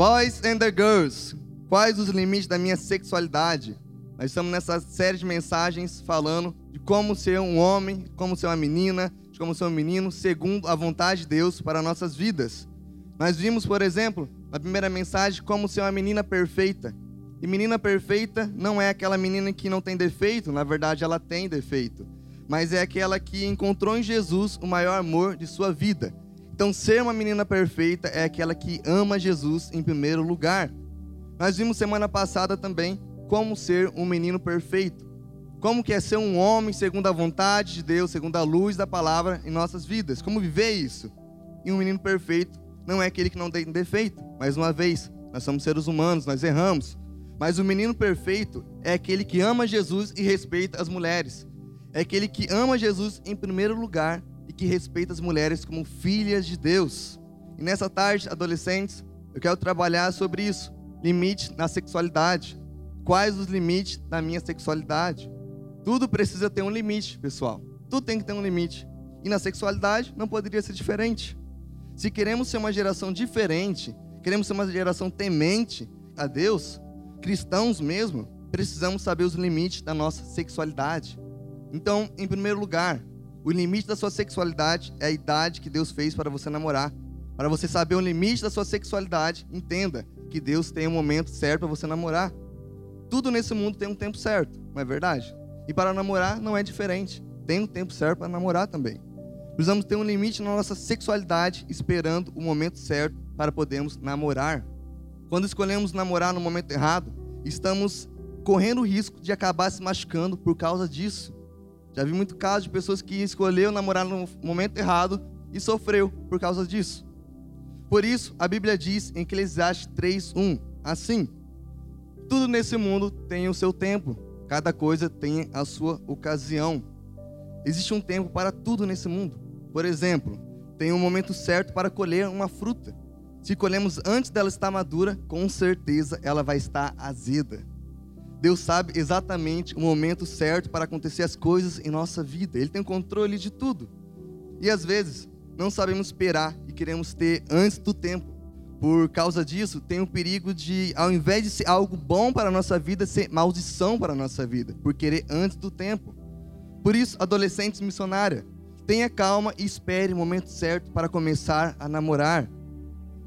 Boys and the Girls, quais os limites da minha sexualidade? Nós estamos nessa série de mensagens falando de como ser um homem, como ser uma menina, de como ser um menino, segundo a vontade de Deus para nossas vidas. Nós vimos, por exemplo, na primeira mensagem, como ser uma menina perfeita. E menina perfeita não é aquela menina que não tem defeito, na verdade ela tem defeito, mas é aquela que encontrou em Jesus o maior amor de sua vida. Então, ser uma menina perfeita é aquela que ama Jesus em primeiro lugar. Nós vimos semana passada também como ser um menino perfeito. Como que é ser um homem segundo a vontade de Deus, segundo a luz da palavra em nossas vidas. Como viver isso. E um menino perfeito não é aquele que não tem defeito. Mais uma vez, nós somos seres humanos, nós erramos. Mas o menino perfeito é aquele que ama Jesus e respeita as mulheres. É aquele que ama Jesus em primeiro lugar que respeita as mulheres como filhas de Deus. E nessa tarde, adolescentes, eu quero trabalhar sobre isso. Limite na sexualidade. Quais os limites da minha sexualidade? Tudo precisa ter um limite, pessoal. Tudo tem que ter um limite. E na sexualidade não poderia ser diferente. Se queremos ser uma geração diferente, queremos ser uma geração temente a Deus, cristãos mesmo, precisamos saber os limites da nossa sexualidade. Então, em primeiro lugar, o limite da sua sexualidade é a idade que Deus fez para você namorar. Para você saber o limite da sua sexualidade, entenda que Deus tem um momento certo para você namorar. Tudo nesse mundo tem um tempo certo, não é verdade? E para namorar não é diferente. Tem um tempo certo para namorar também. Precisamos ter um limite na nossa sexualidade, esperando o momento certo para podermos namorar. Quando escolhemos namorar no momento errado, estamos correndo o risco de acabar se machucando por causa disso. Já vi muito caso de pessoas que escolheram namorar no momento errado e sofreu por causa disso. Por isso, a Bíblia diz em Eclesiastes 3:1, assim: Tudo nesse mundo tem o seu tempo, cada coisa tem a sua ocasião. Existe um tempo para tudo nesse mundo. Por exemplo, tem um momento certo para colher uma fruta. Se colhemos antes dela estar madura, com certeza ela vai estar azeda. Deus sabe exatamente o momento certo para acontecer as coisas em nossa vida. Ele tem o controle de tudo. E às vezes não sabemos esperar e queremos ter antes do tempo. Por causa disso, tem o perigo de, ao invés de ser algo bom para a nossa vida, ser maldição para a nossa vida, por querer antes do tempo. Por isso, adolescentes missionária, tenha calma e espere o momento certo para começar a namorar.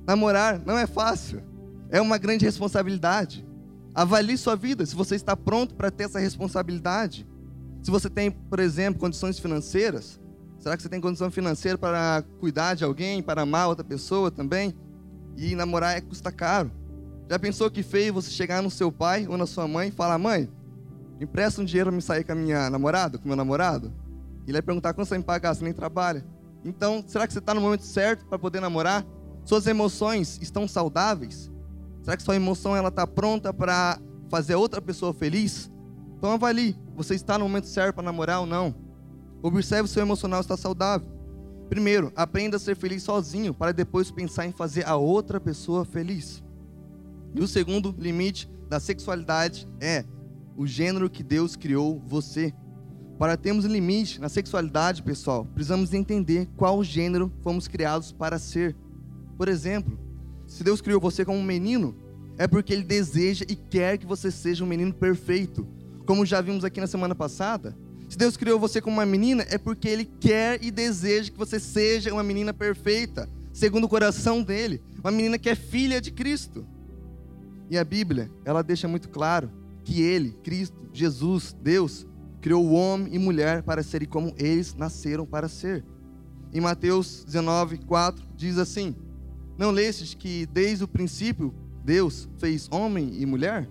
Namorar não é fácil, é uma grande responsabilidade. Avalie sua vida, se você está pronto para ter essa responsabilidade. Se você tem, por exemplo, condições financeiras, será que você tem condição financeira para cuidar de alguém, para amar outra pessoa também? E namorar é custa caro. Já pensou que feio você chegar no seu pai ou na sua mãe e falar: "Mãe, empresta um dinheiro para me sair com a minha namorada, com meu namorado?" E ele vai perguntar quanto você me pagar, você nem trabalha. Então, será que você está no momento certo para poder namorar? Suas emoções estão saudáveis? Será que sua emoção ela está pronta para fazer outra pessoa feliz? Então avalie, você está no momento certo para namorar ou não? Observe se o seu emocional está saudável. Primeiro, aprenda a ser feliz sozinho, para depois pensar em fazer a outra pessoa feliz. E o segundo limite da sexualidade é o gênero que Deus criou você. Para termos limite na sexualidade, pessoal, precisamos entender qual gênero fomos criados para ser. Por exemplo, se Deus criou você como um menino, é porque Ele deseja e quer que você seja um menino perfeito. Como já vimos aqui na semana passada. Se Deus criou você como uma menina, é porque Ele quer e deseja que você seja uma menina perfeita, segundo o coração dele. Uma menina que é filha de Cristo. E a Bíblia, ela deixa muito claro que Ele, Cristo, Jesus, Deus, criou o homem e mulher para serem como eles nasceram para ser. Em Mateus 19, 4, diz assim: não lestes que desde o princípio Deus fez homem e mulher?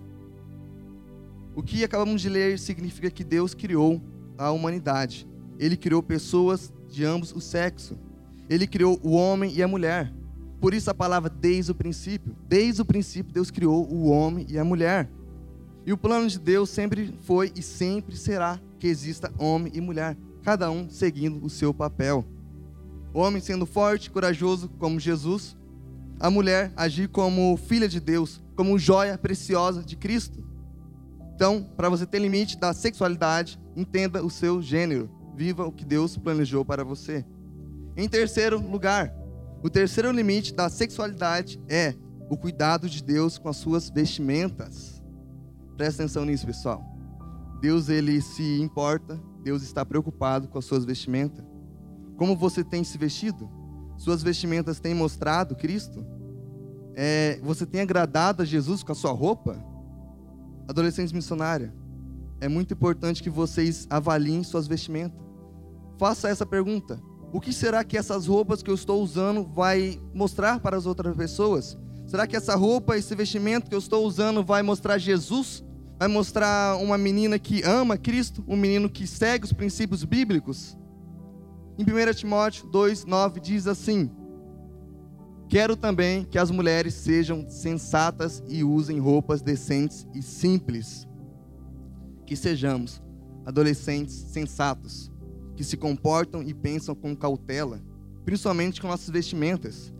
O que acabamos de ler significa que Deus criou a humanidade. Ele criou pessoas de ambos os sexos. Ele criou o homem e a mulher. Por isso a palavra desde o princípio. Desde o princípio Deus criou o homem e a mulher. E o plano de Deus sempre foi e sempre será que exista homem e mulher, cada um seguindo o seu papel. O homem sendo forte, corajoso como Jesus, a mulher agir como filha de Deus, como joia preciosa de Cristo. Então, para você ter limite da sexualidade, entenda o seu gênero. Viva o que Deus planejou para você. Em terceiro lugar, o terceiro limite da sexualidade é o cuidado de Deus com as suas vestimentas. Presta atenção nisso, pessoal. Deus ele se importa, Deus está preocupado com as suas vestimentas. Como você tem se vestido? Suas vestimentas têm mostrado Cristo? É, você tem agradado a Jesus com a sua roupa? Adolescentes missionária, é muito importante que vocês avaliem suas vestimentas. Faça essa pergunta: o que será que essas roupas que eu estou usando vai mostrar para as outras pessoas? Será que essa roupa, esse vestimento que eu estou usando vai mostrar Jesus? Vai mostrar uma menina que ama Cristo, um menino que segue os princípios bíblicos? Em 1 Timóteo 2, 9 diz assim: Quero também que as mulheres sejam sensatas e usem roupas decentes e simples. Que sejamos adolescentes sensatos, que se comportam e pensam com cautela, principalmente com nossas vestimentas.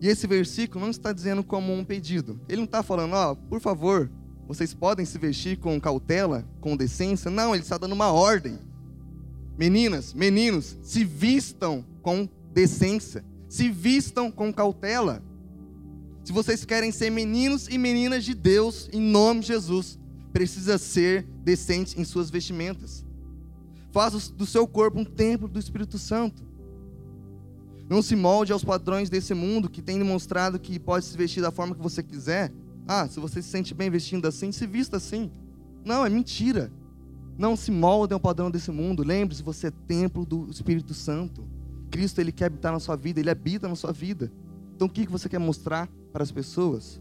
E esse versículo não está dizendo como um pedido. Ele não está falando, ó, oh, por favor, vocês podem se vestir com cautela, com decência. Não, ele está dando uma ordem. Meninas, meninos, se vistam com decência, se vistam com cautela. Se vocês querem ser meninos e meninas de Deus, em nome de Jesus, precisa ser decente em suas vestimentas. Faça do seu corpo um templo do Espírito Santo. Não se molde aos padrões desse mundo que tem demonstrado que pode se vestir da forma que você quiser. Ah, se você se sente bem vestindo assim, se vista assim. Não, é mentira. Não se molde ao padrão desse mundo. Lembre-se, você é templo do Espírito Santo. Cristo, ele quer habitar na sua vida, ele habita na sua vida. Então o que você quer mostrar para as pessoas?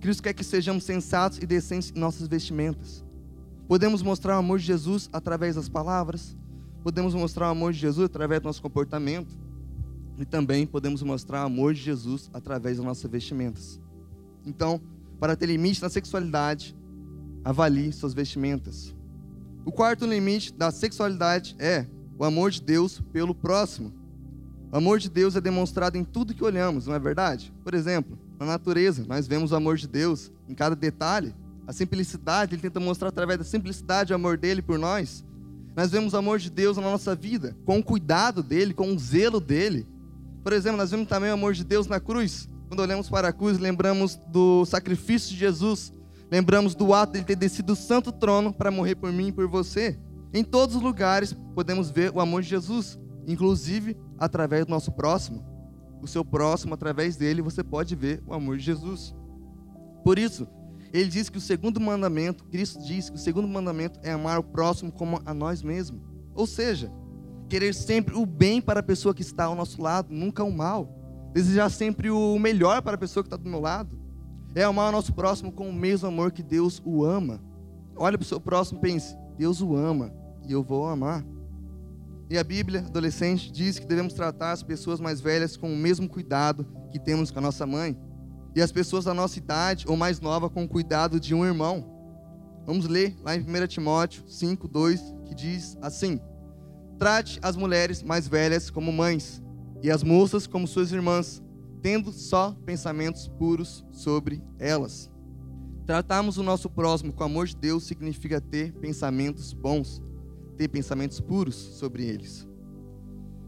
Cristo quer que sejamos sensatos e decentes em nossas vestimentas. Podemos mostrar o amor de Jesus através das palavras, podemos mostrar o amor de Jesus através do nosso comportamento, e também podemos mostrar o amor de Jesus através das nossas vestimentas. Então, para ter limite na sexualidade, avalie suas vestimentas. O quarto limite da sexualidade é o amor de Deus pelo próximo. O amor de Deus é demonstrado em tudo que olhamos, não é verdade? Por exemplo, na natureza, nós vemos o amor de Deus em cada detalhe. A simplicidade, ele tenta mostrar através da simplicidade o amor dele por nós. Nós vemos o amor de Deus na nossa vida, com o cuidado dele, com o zelo dele. Por exemplo, nós vemos também o amor de Deus na cruz. Quando olhamos para a cruz, lembramos do sacrifício de Jesus. Lembramos do ato de ele ter descido do santo trono para morrer por mim e por você. Em todos os lugares podemos ver o amor de Jesus, inclusive através do nosso próximo. O seu próximo, através dele, você pode ver o amor de Jesus. Por isso, ele diz que o segundo mandamento, Cristo diz que o segundo mandamento é amar o próximo como a nós mesmos. Ou seja, querer sempre o bem para a pessoa que está ao nosso lado, nunca o mal. Desejar sempre o melhor para a pessoa que está do meu lado. É amar o nosso próximo com o mesmo amor que Deus o ama. Olha para o seu próximo e pense: Deus o ama e eu vou amar. E a Bíblia, adolescente, diz que devemos tratar as pessoas mais velhas com o mesmo cuidado que temos com a nossa mãe e as pessoas da nossa idade ou mais nova com o cuidado de um irmão. Vamos ler lá em 1 Timóteo 5, 2, que diz assim: Trate as mulheres mais velhas como mães, e as moças como suas irmãs, tendo só pensamentos puros sobre elas. Tratarmos o nosso próximo com o amor de Deus significa ter pensamentos bons, ter pensamentos puros sobre eles.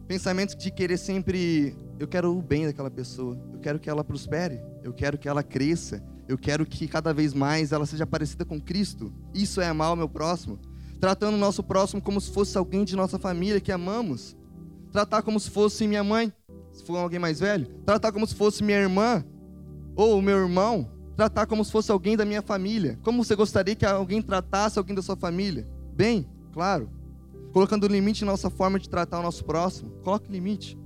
Pensamentos de querer sempre, eu quero o bem daquela pessoa, eu quero que ela prospere, eu quero que ela cresça, eu quero que cada vez mais ela seja parecida com Cristo. Isso é amar o meu próximo. Tratando o nosso próximo como se fosse alguém de nossa família que amamos. Tratar como se fosse minha mãe, se for alguém mais velho. Tratar como se fosse minha irmã ou meu irmão. Tratar como se fosse alguém da minha família. Como você gostaria que alguém tratasse alguém da sua família? Bem, claro. Colocando limite na nossa forma de tratar o nosso próximo. Coloque limite.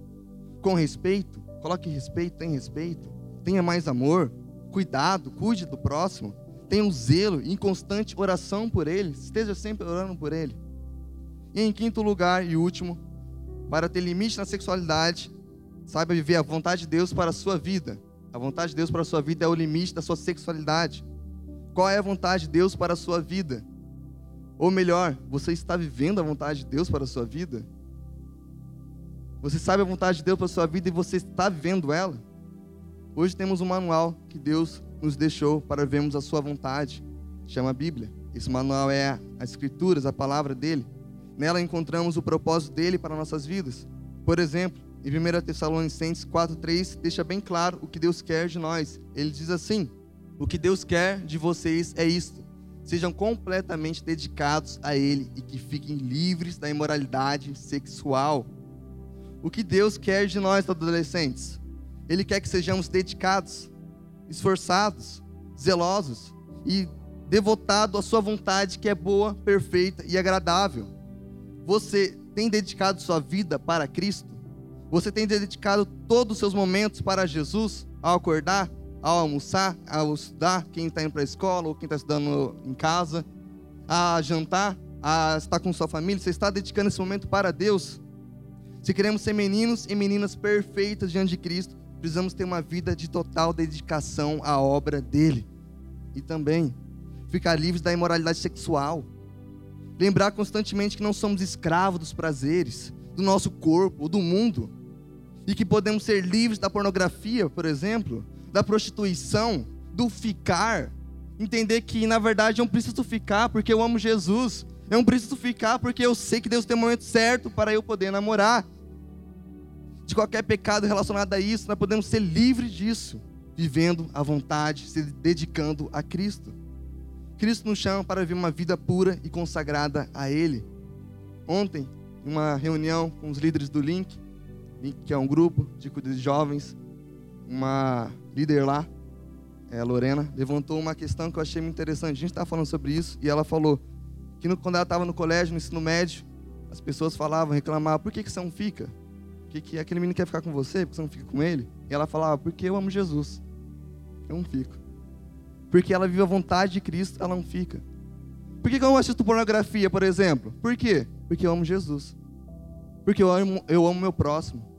Com respeito. Coloque respeito, tem respeito tenha mais amor, cuidado, cuide do próximo, tenha um zelo e constante oração por ele, esteja sempre orando por ele. E em quinto lugar e último, para ter limite na sexualidade, saiba viver a vontade de Deus para a sua vida. A vontade de Deus para a sua vida é o limite da sua sexualidade. Qual é a vontade de Deus para a sua vida? Ou melhor, você está vivendo a vontade de Deus para a sua vida? Você sabe a vontade de Deus para a sua vida e você está vivendo ela? Hoje temos um manual que Deus nos deixou para vermos a sua vontade. Chama Bíblia. Esse manual é as escrituras, a palavra dele. Nela encontramos o propósito dele para nossas vidas. Por exemplo, em 1 Tessalonicenses 4,3, deixa bem claro o que Deus quer de nós. Ele diz assim: O que Deus quer de vocês é isto. Sejam completamente dedicados a Ele e que fiquem livres da imoralidade sexual. O que Deus quer de nós, adolescentes? Ele quer que sejamos dedicados, esforçados, zelosos e devotados à Sua vontade que é boa, perfeita e agradável. Você tem dedicado sua vida para Cristo? Você tem dedicado todos os seus momentos para Jesus? Ao acordar, ao almoçar, ao estudar, quem está indo para a escola ou quem está estudando em casa, a jantar, a estar com sua família, você está dedicando esse momento para Deus? Se queremos ser meninos e meninas perfeitas diante de Cristo, precisamos ter uma vida de total dedicação à obra dele. E também ficar livres da imoralidade sexual. Lembrar constantemente que não somos escravos dos prazeres do nosso corpo do mundo e que podemos ser livres da pornografia, por exemplo, da prostituição, do ficar. Entender que na verdade eu não preciso ficar porque eu amo Jesus. Eu não preciso ficar porque eu sei que Deus tem o momento certo para eu poder namorar. De qualquer pecado relacionado a isso, nós podemos ser livres disso, vivendo à vontade, se dedicando a Cristo. Cristo nos chama para viver uma vida pura e consagrada a Ele. Ontem, em uma reunião com os líderes do Link, que é um grupo de jovens, uma líder lá, é, Lorena, levantou uma questão que eu achei muito interessante. A gente estava falando sobre isso e ela falou que no, quando ela estava no colégio, no ensino médio, as pessoas falavam, reclamavam, por que, que você não fica? Por que, que aquele menino quer ficar com você? Por que você não fica com ele? E ela falava, porque eu amo Jesus. Eu não fico. Porque ela vive a vontade de Cristo, ela não fica. Por que, que eu não assisto pornografia, por exemplo? Por quê? Porque eu amo Jesus. Porque eu amo, eu amo meu próximo.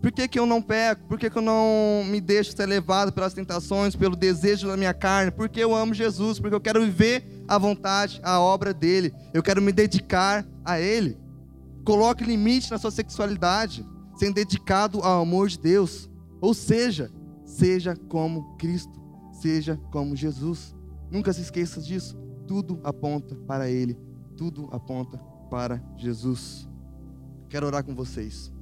Por que, que eu não peco? Por que, que eu não me deixo ser levado pelas tentações, pelo desejo da minha carne? Porque eu amo Jesus, porque eu quero viver a vontade, a obra dele. Eu quero me dedicar a ele. Coloque limite na sua sexualidade, sendo dedicado ao amor de Deus. Ou seja, seja como Cristo, seja como Jesus. Nunca se esqueça disso. Tudo aponta para ele, tudo aponta para Jesus. Quero orar com vocês.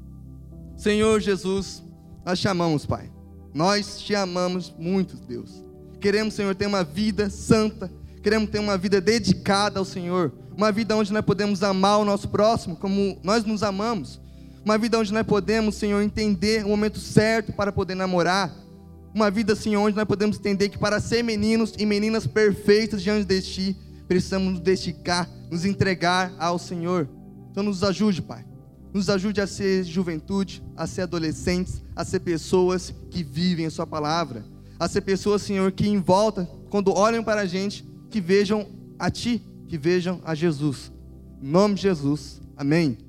Senhor Jesus, nós te amamos, Pai. Nós te amamos muito, Deus. Queremos, Senhor, ter uma vida santa. Queremos ter uma vida dedicada ao Senhor. Uma vida onde nós podemos amar o nosso próximo como nós nos amamos. Uma vida onde nós podemos, Senhor, entender o momento certo para poder namorar. Uma vida, Senhor, onde nós podemos entender que para ser meninos e meninas perfeitos diante de Ti, precisamos nos dedicar, nos entregar ao Senhor. Então nos ajude, Pai. Nos ajude a ser juventude, a ser adolescentes, a ser pessoas que vivem a Sua palavra, a ser pessoas, Senhor, que em volta, quando olham para a gente, que vejam a Ti, que vejam a Jesus. Em nome de Jesus. Amém.